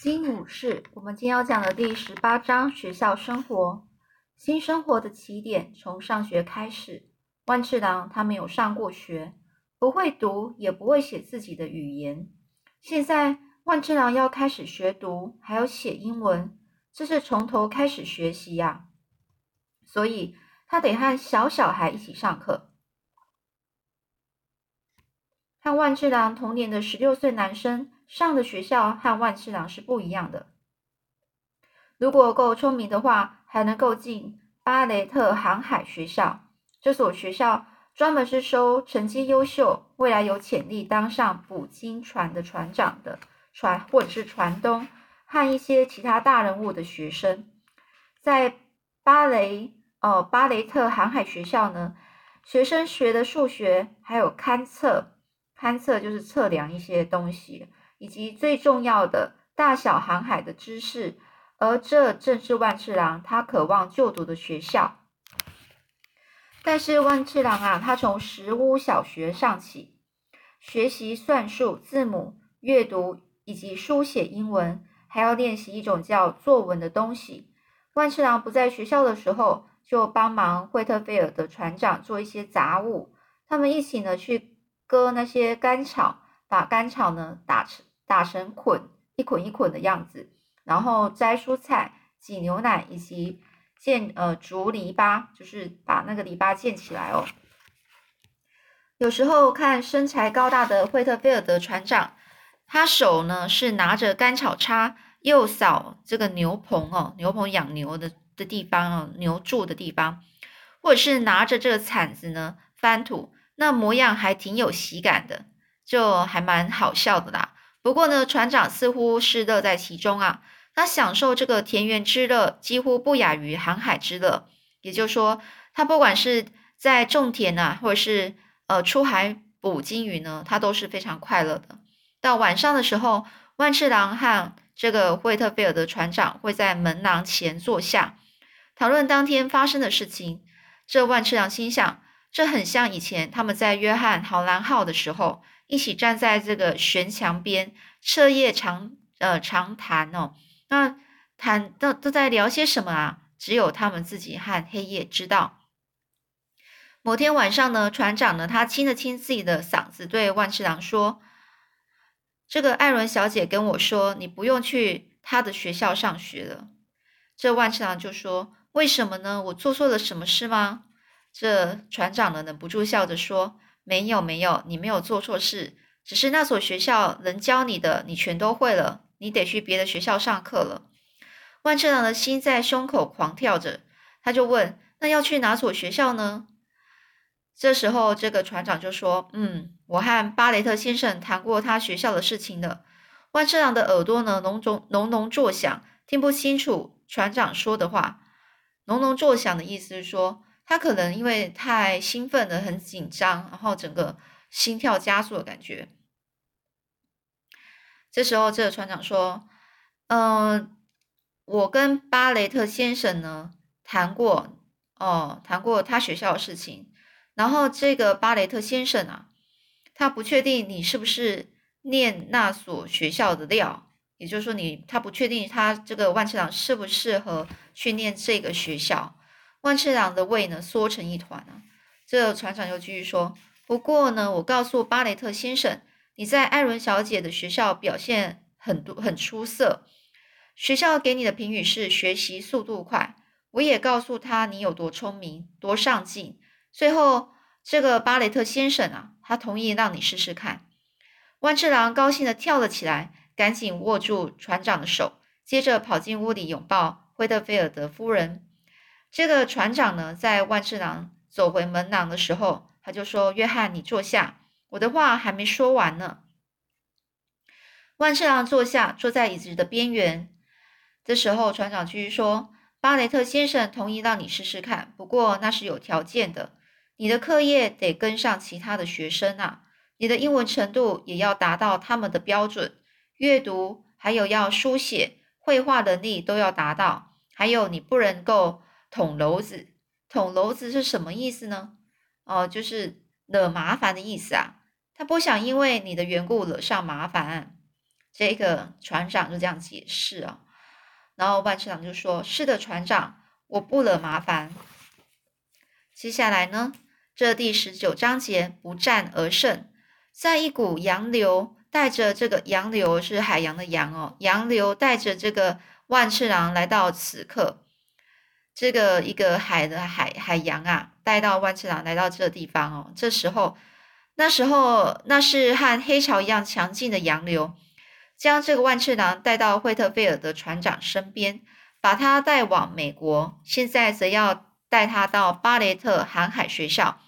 金武士，我们今天要讲的第十八章学校生活。新生活的起点从上学开始。万次郎他没有上过学，不会读，也不会写自己的语言。现在万次郎要开始学读，还有写英文，这是从头开始学习呀。所以他得和小小孩一起上课。和万次郎同年的十六岁男生。上的学校和万次郎是不一样的。如果够聪明的话，还能够进巴雷特航海学校。这所学校专门是收成绩优秀、未来有潜力当上捕鲸船的船长的船，或者是船东和一些其他大人物的学生。在巴雷哦巴雷特航海学校呢，学生学的数学还有勘测，勘测就是测量一些东西。以及最重要的大小航海的知识，而这正是万次郎他渴望就读的学校。但是万次郎啊，他从石屋小学上起，学习算术、字母、阅读以及书写英文，还要练习一种叫作文的东西。万次郎不在学校的时候，就帮忙惠特菲尔的船长做一些杂物。他们一起呢去割那些干草，把干草呢打成。打成捆，一捆一捆的样子，然后摘蔬菜、挤牛奶，以及建呃竹篱笆，就是把那个篱笆建起来哦。有时候看身材高大的惠特菲尔德船长，他手呢是拿着干草叉，又扫这个牛棚哦，牛棚养牛的的地方哦，牛住的地方，或者是拿着这个铲子呢翻土，那模样还挺有喜感的，就还蛮好笑的啦。不过呢，船长似乎是乐在其中啊，他享受这个田园之乐，几乎不亚于航海之乐。也就是说，他不管是在种田啊，或者是呃出海捕鲸鱼呢，他都是非常快乐的。到晚上的时候，万次郎和这个惠特菲尔德船长会在门廊前坐下，讨论当天发生的事情。这万次郎心想，这很像以前他们在约翰豪兰号的时候。一起站在这个悬墙边，彻夜长呃长谈哦。那谈都都在聊些什么啊？只有他们自己和黑夜知道。某天晚上呢，船长呢，他清了清自己的嗓子，对万次郎说：“这个艾伦小姐跟我说，你不用去她的学校上学了。”这万次郎就说：“为什么呢？我做错了什么事吗？”这船长呢，忍不住笑着说。没有没有，你没有做错事，只是那所学校能教你的，你全都会了，你得去别的学校上课了。万次郎的心在胸口狂跳着，他就问：“那要去哪所学校呢？”这时候，这个船长就说：“嗯，我和巴雷特先生谈过他学校的事情了。”万次郎的耳朵呢，隆隆隆隆作响，听不清楚船长说的话。隆隆作响的意思是说。他可能因为太兴奋了，很紧张，然后整个心跳加速的感觉。这时候，这个船长说：“嗯，我跟巴雷特先生呢谈过，哦，谈过他学校的事情。然后这个巴雷特先生啊，他不确定你是不是念那所学校的料，也就是说，你他不确定他这个万次郎适不适合去念这个学校。”万次郎的胃呢缩成一团啊！这船长又继续说：“不过呢，我告诉巴雷特先生，你在艾伦小姐的学校表现很多很出色，学校给你的评语是学习速度快。我也告诉他你有多聪明，多上进。最后，这个巴雷特先生啊，他同意让你试试看。”万次郎高兴的跳了起来，赶紧握住船长的手，接着跑进屋里拥抱惠特菲尔德夫人。这个船长呢，在万次郎走回门廊的时候，他就说：“约翰，你坐下，我的话还没说完呢。”万次郎坐下，坐在椅子的边缘。这时候，船长继续说：“巴雷特先生同意让你试试看，不过那是有条件的，你的课业得跟上其他的学生啊，你的英文程度也要达到他们的标准，阅读还有要书写、绘画能力都要达到，还有你不能够。”捅娄子，捅娄子是什么意思呢？哦，就是惹麻烦的意思啊。他不想因为你的缘故惹上麻烦。这个船长就这样解释啊。然后万次郎就说：“是的，船长，我不惹麻烦。”接下来呢，这第十九章节不战而胜，在一股洋流带着这个洋流是海洋的洋哦，洋流带着这个万次郎来到此刻，这个一个海的海海洋啊，带到万次郎来到这个地方哦。这时候，那时候那是和黑潮一样强劲的洋流。将这个万次郎带到惠特菲尔德船长身边，把他带往美国。现在则要带他到巴雷特航海学校，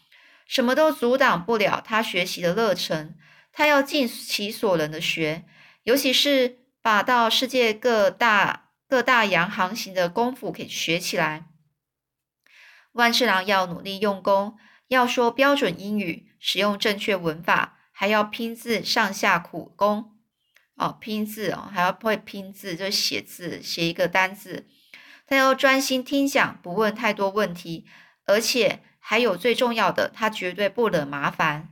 什么都阻挡不了他学习的热忱。他要尽其所能的学，尤其是把到世界各大各大洋航行的功夫给学起来。万次郎要努力用功，要说标准英语，使用正确文法，还要拼字上下苦功。哦，拼字哦，还要会拼字，就写字，写一个单字。他要专心听讲，不问太多问题，而且还有最重要的，他绝对不惹麻烦。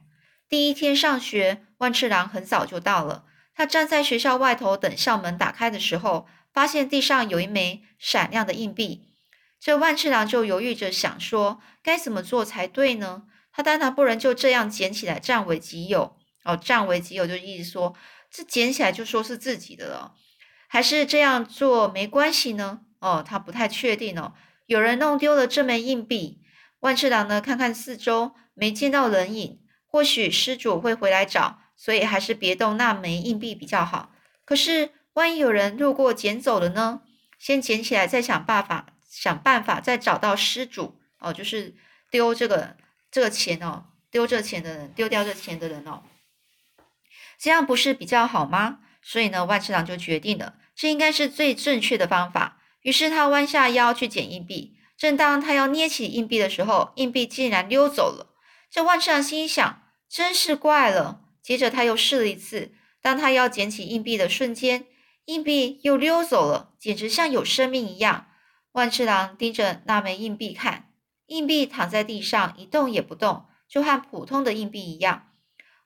第一天上学，万次郎很早就到了。他站在学校外头等校门打开的时候，发现地上有一枚闪亮的硬币。这万次郎就犹豫着想说，该怎么做才对呢？他当然不能就这样捡起来占为己有。哦，占为己有就意思说。这捡起来就说是自己的了，还是这样做没关系呢？哦，他不太确定哦。有人弄丢了这枚硬币，万次郎呢？看看四周，没见到人影，或许失主会回来找，所以还是别动那枚硬币比较好。可是万一有人路过捡走了呢？先捡起来，再想办法，想办法再找到失主哦，就是丢这个这个钱哦，丢这钱的人，丢掉这钱的人哦。这样不是比较好吗？所以呢，万次郎就决定了，这应该是最正确的方法。于是他弯下腰去捡硬币。正当他要捏起硬币的时候，硬币竟然溜走了。这万次郎心想：真是怪了。接着他又试了一次。当他要捡起硬币的瞬间，硬币又溜走了，简直像有生命一样。万次郎盯着那枚硬币看，硬币躺在地上一动也不动，就和普通的硬币一样。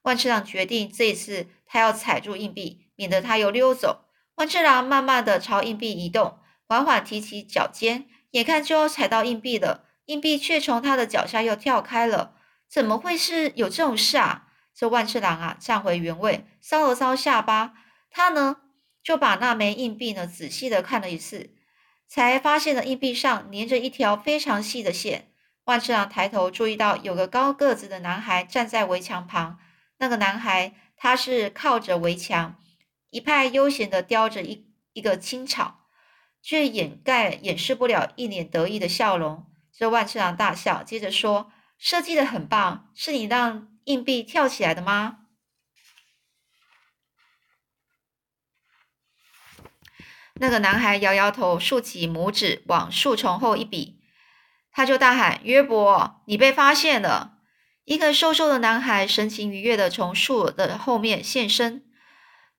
万次郎决定，这一次他要踩住硬币，免得他又溜走。万次郎慢慢的朝硬币移动，缓缓提起脚尖，眼看就要踩到硬币了，硬币却从他的脚下又跳开了。怎么会是有这种事啊？这万次郎啊，站回原位，搔了搔下巴，他呢就把那枚硬币呢仔细的看了一次，才发现了硬币上粘着一条非常细的线。万次郎抬头注意到，有个高个子的男孩站在围墙旁。那个男孩，他是靠着围墙，一派悠闲的叼着一一个青草，却掩盖掩饰不了一脸得意的笑容。这万次郎大笑，接着说：“设计的很棒，是你让硬币跳起来的吗？”那个男孩摇摇头，竖起拇指往树丛后一比，他就大喊：“约伯，你被发现了！”一个瘦瘦的男孩神情愉悦的从树的后面现身，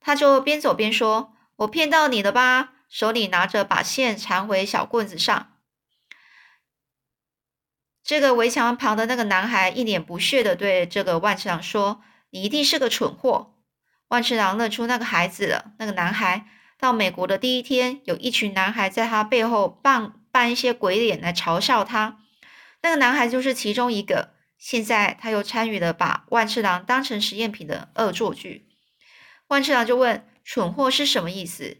他就边走边说：“我骗到你了吧？”手里拿着把线缠回小棍子上。这个围墙旁的那个男孩一脸不屑的对这个万次郎说：“你一定是个蠢货。”万次郎认出那个孩子了。那个男孩到美国的第一天，有一群男孩在他背后扮扮一些鬼脸来嘲笑他。那个男孩就是其中一个。现在他又参与了把万次郎当成实验品的恶作剧。万次郎就问：“蠢货是什么意思？”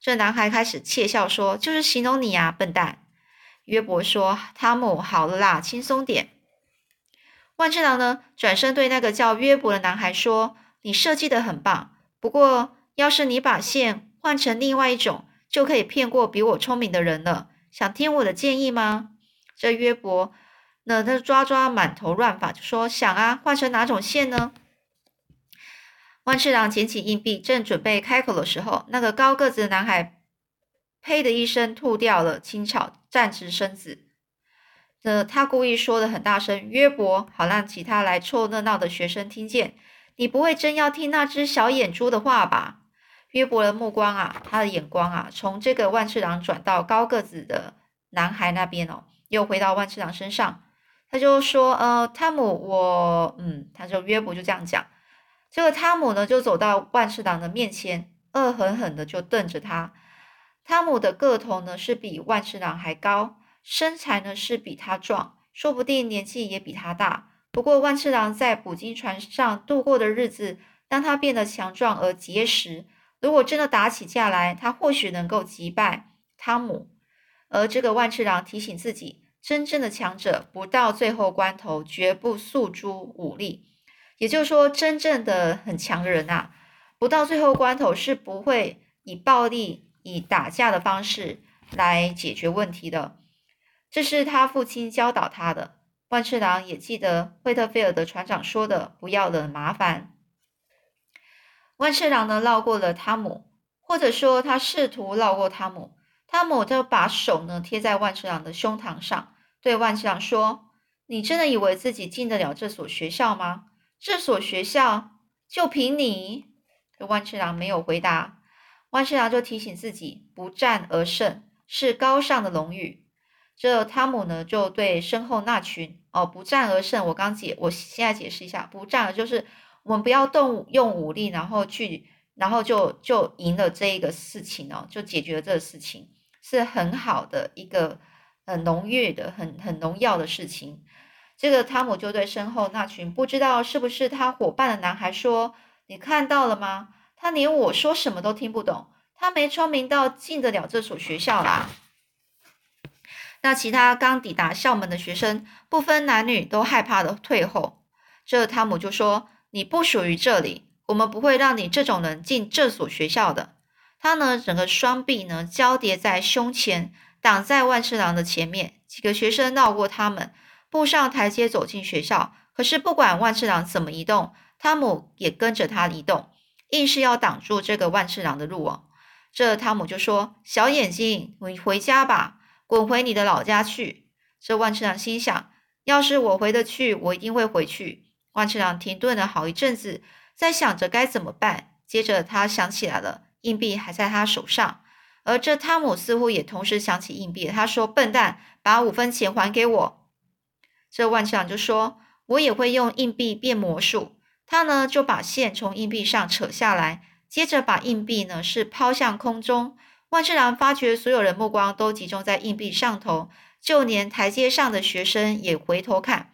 这男孩开始窃笑说：“就是形容你呀，笨蛋。”约伯说：“汤姆，好了啦，轻松点。”万次郎呢，转身对那个叫约伯的男孩说：“你设计的很棒，不过要是你把线换成另外一种，就可以骗过比我聪明的人了。想听我的建议吗？”这约伯。那他抓抓满头乱发，就说：“想啊，换成哪种线呢？”万次郎捡起硬币，正准备开口的时候，那个高个子的男孩“呸”的一声吐掉了青草，站直身子。那他故意说的很大声：“约伯，好让其他来凑热闹的学生听见。你不会真要听那只小眼珠的话吧？”约伯的目光啊，他的眼光啊，从这个万次郎转到高个子的男孩那边哦，又回到万次郎身上。他就说：“呃，汤姆，我，嗯，他就约伯就这样讲。这个汤姆呢，就走到万次郎的面前，恶狠狠的就瞪着他。汤姆的个头呢是比万次郎还高，身材呢是比他壮，说不定年纪也比他大。不过万次郎在捕鲸船上度过的日子，让他变得强壮而结实。如果真的打起架来，他或许能够击败汤姆。而这个万次郎提醒自己，真正的强者不到最后关头绝不诉诸武力。也就是说，真正的很强的人啊，不到最后关头是不会以暴力、以打架的方式来解决问题的。这是他父亲教导他的。万次郎也记得惠特菲尔德船长说的：“不要惹麻烦。”万次郎呢，绕过了汤姆，或者说他试图绕过汤姆。汤姆就把手呢贴在万次郎的胸膛上，对万次郎说：“你真的以为自己进得了这所学校吗？这所学校就凭你？”万次郎没有回答。万事达就提醒自己：“不战而胜是高尚的荣誉。”这汤姆呢，就对身后那群哦，不战而胜。我刚解，我现在解释一下，不战就是。我们不要动用武力，然后去，然后就就赢了这一个事情哦，就解决了这个事情，是很好的一个很浓郁的、很很荣耀的事情。这个汤姆就对身后那群不知道是不是他伙伴的男孩说：“你看到了吗？他连我说什么都听不懂，他没聪明到进得了这所学校啦。”那其他刚抵达校门的学生不分男女都害怕的退后。这汤姆就说。你不属于这里，我们不会让你这种人进这所学校的。他呢，整个双臂呢交叠在胸前，挡在万次郎的前面。几个学生绕过他们，步上台阶走进学校。可是不管万次郎怎么移动，汤姆也跟着他移动，硬是要挡住这个万次郎的路哦。这汤姆就说：“小眼睛，你回家吧，滚回你的老家去。”这万次郎心想：“要是我回得去，我一定会回去。”万次郎停顿了好一阵子，在想着该怎么办。接着他想起来了，硬币还在他手上，而这汤姆似乎也同时想起硬币。他说：“笨蛋，把五分钱还给我。”这万次郎就说：“我也会用硬币变魔术。”他呢就把线从硬币上扯下来，接着把硬币呢是抛向空中。万次郎发觉所有人目光都集中在硬币上头，就连台阶上的学生也回头看。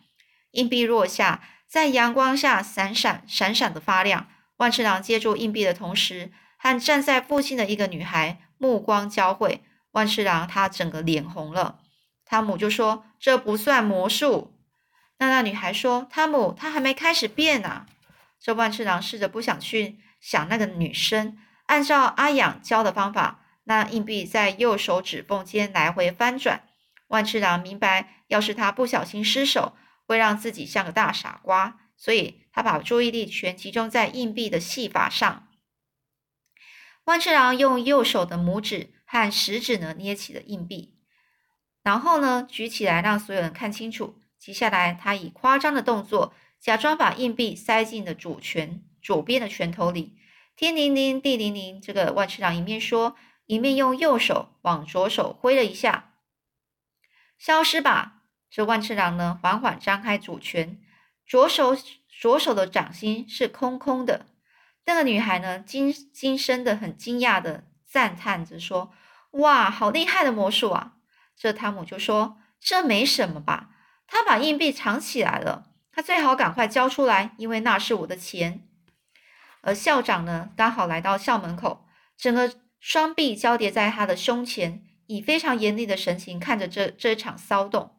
硬币落下。在阳光下闪闪闪闪的发亮。万次郎接住硬币的同时，和站在附近的一个女孩目光交汇。万次郎他整个脸红了。汤姆就说：“这不算魔术。”那那女孩说：“汤姆，他还没开始变呢。”这万次郎试着不想去想那个女生。按照阿养教的方法，那硬币在右手指缝间来回翻转。万次郎明白，要是他不小心失手。会让自己像个大傻瓜，所以他把注意力全集中在硬币的戏法上。万次郎用右手的拇指和食指呢捏起了硬币，然后呢举起来让所有人看清楚。接下来，他以夸张的动作假装把硬币塞进了左拳左边的拳头里。天灵灵，地灵灵，这个万次郎一面说，一面用右手往左手挥了一下，消失吧。这万次郎呢，缓缓张开左拳，左手左手的掌心是空空的。那个女孩呢，惊惊声的很惊讶的赞叹着说：“哇，好厉害的魔术啊！”这汤姆就说：“这没什么吧？他把硬币藏起来了，他最好赶快交出来，因为那是我的钱。”而校长呢，刚好来到校门口，整个双臂交叠在他的胸前，以非常严厉的神情看着这这场骚动。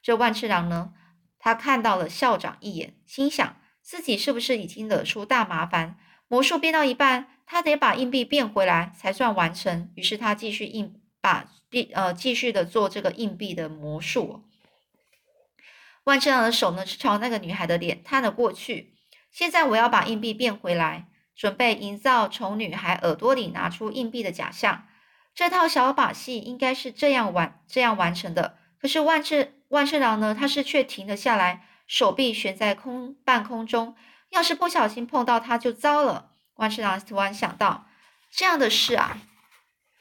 这万次郎呢？他看到了校长一眼，心想自己是不是已经惹出大麻烦？魔术变到一半，他得把硬币变回来才算完成。于是他继续硬把币呃继续的做这个硬币的魔术。万次郎的手呢是朝那个女孩的脸探了过去。现在我要把硬币变回来，准备营造从女孩耳朵里拿出硬币的假象。这套小把戏应该是这样完这样完成的。可是万次。万次郎呢？他是却停了下来，手臂悬在空半空中。要是不小心碰到他，就糟了。万次郎突然想到，这样的事啊，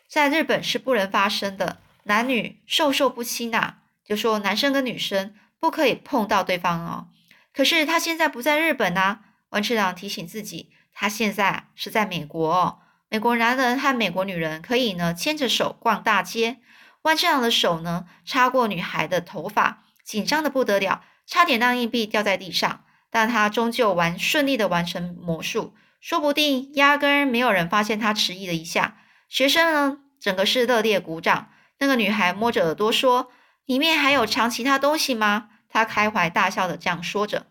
在日本是不能发生的，男女授受不亲呐。就说男生跟女生不可以碰到对方哦。可是他现在不在日本呐。万次郎提醒自己，他现在是在美国。哦美国男人和美国女人可以呢牵着手逛大街，万次郎的手呢插过女孩的头发，紧张的不得了，差点让硬币掉在地上。但他终究完顺利的完成魔术，说不定压根没有人发现他迟疑了一下。学生呢，整个是热烈鼓掌。那个女孩摸着耳朵说：“里面还有藏其他东西吗？”他开怀大笑的这样说着。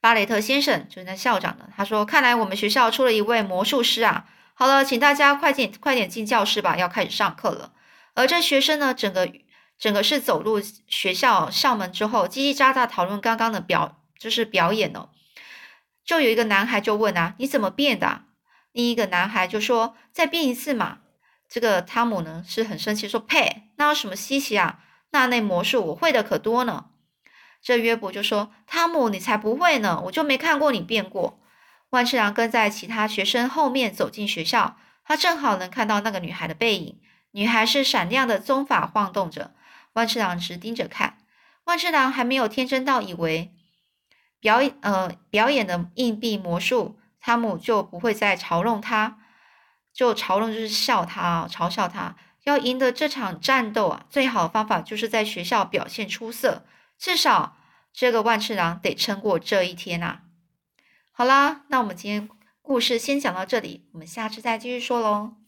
巴雷特先生就是那校长呢，他说：“看来我们学校出了一位魔术师啊！好了，请大家快点快点进教室吧，要开始上课了。”而这学生呢，整个。整个是走入学校校门之后，叽叽喳喳讨论刚刚的表，就是表演哦。就有一个男孩就问啊：“你怎么变的？”另一个男孩就说：“再变一次嘛。”这个汤姆呢是很生气，说：“呸，那有什么稀奇啊？那那魔术我会的可多呢。”这约伯就说：“汤姆，你才不会呢，我就没看过你变过。”万次郎跟在其他学生后面走进学校，他正好能看到那个女孩的背影。女孩是闪亮的棕发晃动着。万次郎直盯着看，万次郎还没有天真到以为表演呃表演的硬币魔术，汤姆就不会再嘲弄他，就嘲弄就是笑他，嘲笑他。要赢得这场战斗啊，最好的方法就是在学校表现出色，至少这个万次郎得撑过这一天啊。好啦，那我们今天故事先讲到这里，我们下次再继续说喽。